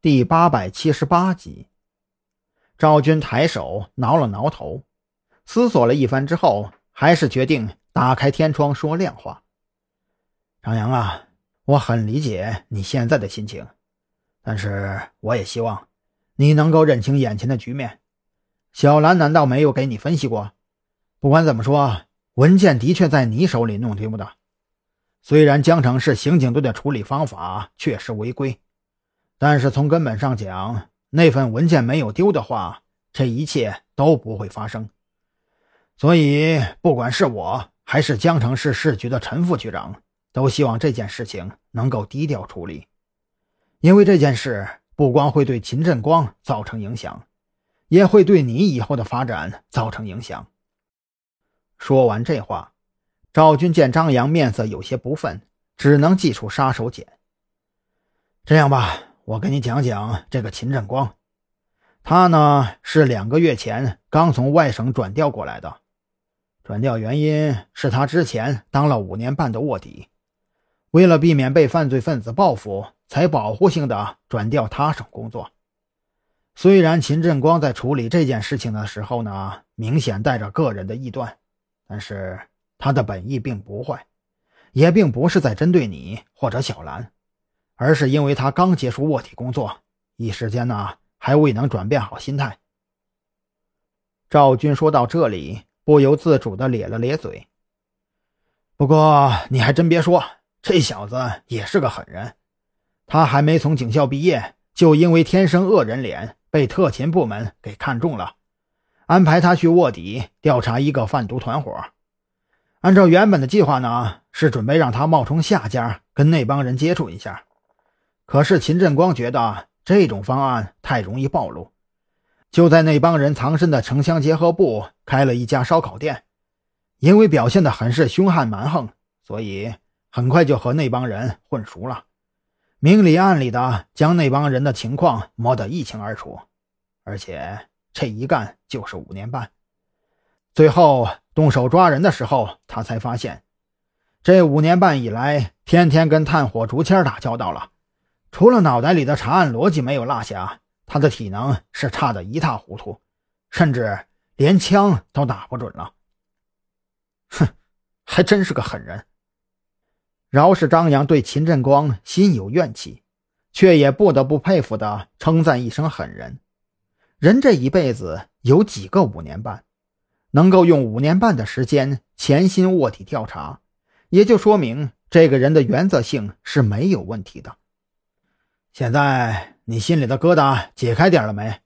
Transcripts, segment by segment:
第八百七十八集，赵军抬手挠了挠头，思索了一番之后，还是决定打开天窗说亮话。张扬啊，我很理解你现在的心情，但是我也希望你能够认清眼前的局面。小兰难道没有给你分析过？不管怎么说，文件的确在你手里弄丢的。虽然江城市刑警队的处理方法确实违规。但是从根本上讲，那份文件没有丢的话，这一切都不会发生。所以，不管是我还是江城市市局的陈副局长，都希望这件事情能够低调处理，因为这件事不光会对秦振光造成影响，也会对你以后的发展造成影响。说完这话，赵军见张扬面色有些不忿，只能祭出杀手锏。这样吧。我跟你讲讲这个秦振光，他呢是两个月前刚从外省转调过来的，转调原因是他之前当了五年半的卧底，为了避免被犯罪分子报复，才保护性的转调他省工作。虽然秦振光在处理这件事情的时候呢，明显带着个人的臆断，但是他的本意并不坏，也并不是在针对你或者小兰。而是因为他刚结束卧底工作，一时间呢还未能转变好心态。赵军说到这里，不由自主的咧了咧嘴。不过你还真别说，这小子也是个狠人。他还没从警校毕业，就因为天生恶人脸被特勤部门给看中了，安排他去卧底调查一个贩毒团伙。按照原本的计划呢，是准备让他冒充下家，跟那帮人接触一下。可是秦振光觉得这种方案太容易暴露，就在那帮人藏身的城乡结合部开了一家烧烤店。因为表现得很是凶悍蛮横，所以很快就和那帮人混熟了，明里暗里的将那帮人的情况摸得一清二楚。而且这一干就是五年半。最后动手抓人的时候，他才发现，这五年半以来，天天跟炭火竹签打交道了。除了脑袋里的查案逻辑没有落下，他的体能是差得一塌糊涂，甚至连枪都打不准了。哼，还真是个狠人。饶是张扬对秦振光心有怨气，却也不得不佩服的称赞一声狠人。人这一辈子有几个五年半，能够用五年半的时间潜心卧底调查，也就说明这个人的原则性是没有问题的。现在你心里的疙瘩解开点了没？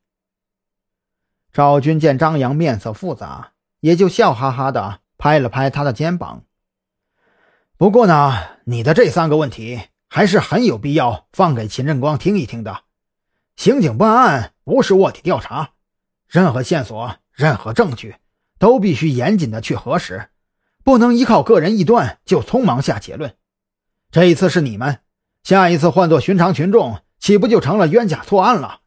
赵军见张扬面色复杂，也就笑哈哈的拍了拍他的肩膀。不过呢，你的这三个问题还是很有必要放给秦振光听一听的。刑警办案不是卧底调查，任何线索、任何证据都必须严谨的去核实，不能依靠个人臆断就匆忙下结论。这一次是你们。下一次换做寻常群众，岂不就成了冤假错案了？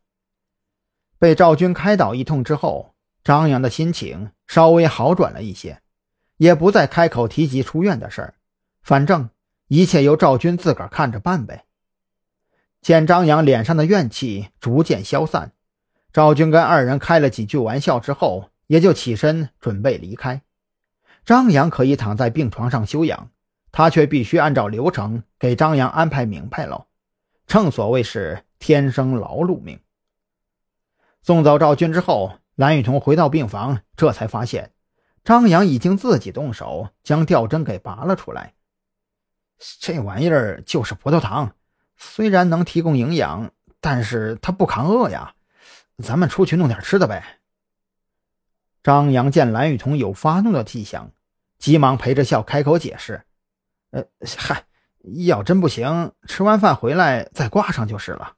被赵军开导一通之后，张扬的心情稍微好转了一些，也不再开口提及出院的事儿。反正一切由赵军自个儿看着办呗。见张扬脸上的怨气逐渐消散，赵军跟二人开了几句玩笑之后，也就起身准备离开。张扬可以躺在病床上休养。他却必须按照流程给张扬安排明白了，正所谓是天生劳碌命。送走赵军之后，蓝雨桐回到病房，这才发现张扬已经自己动手将吊针给拔了出来。这玩意儿就是葡萄糖，虽然能提供营养，但是它不抗饿呀。咱们出去弄点吃的呗。张扬见蓝雨桐有发怒的迹象，急忙陪着笑开口解释。呃，嗨，要真不行，吃完饭回来再挂上就是了。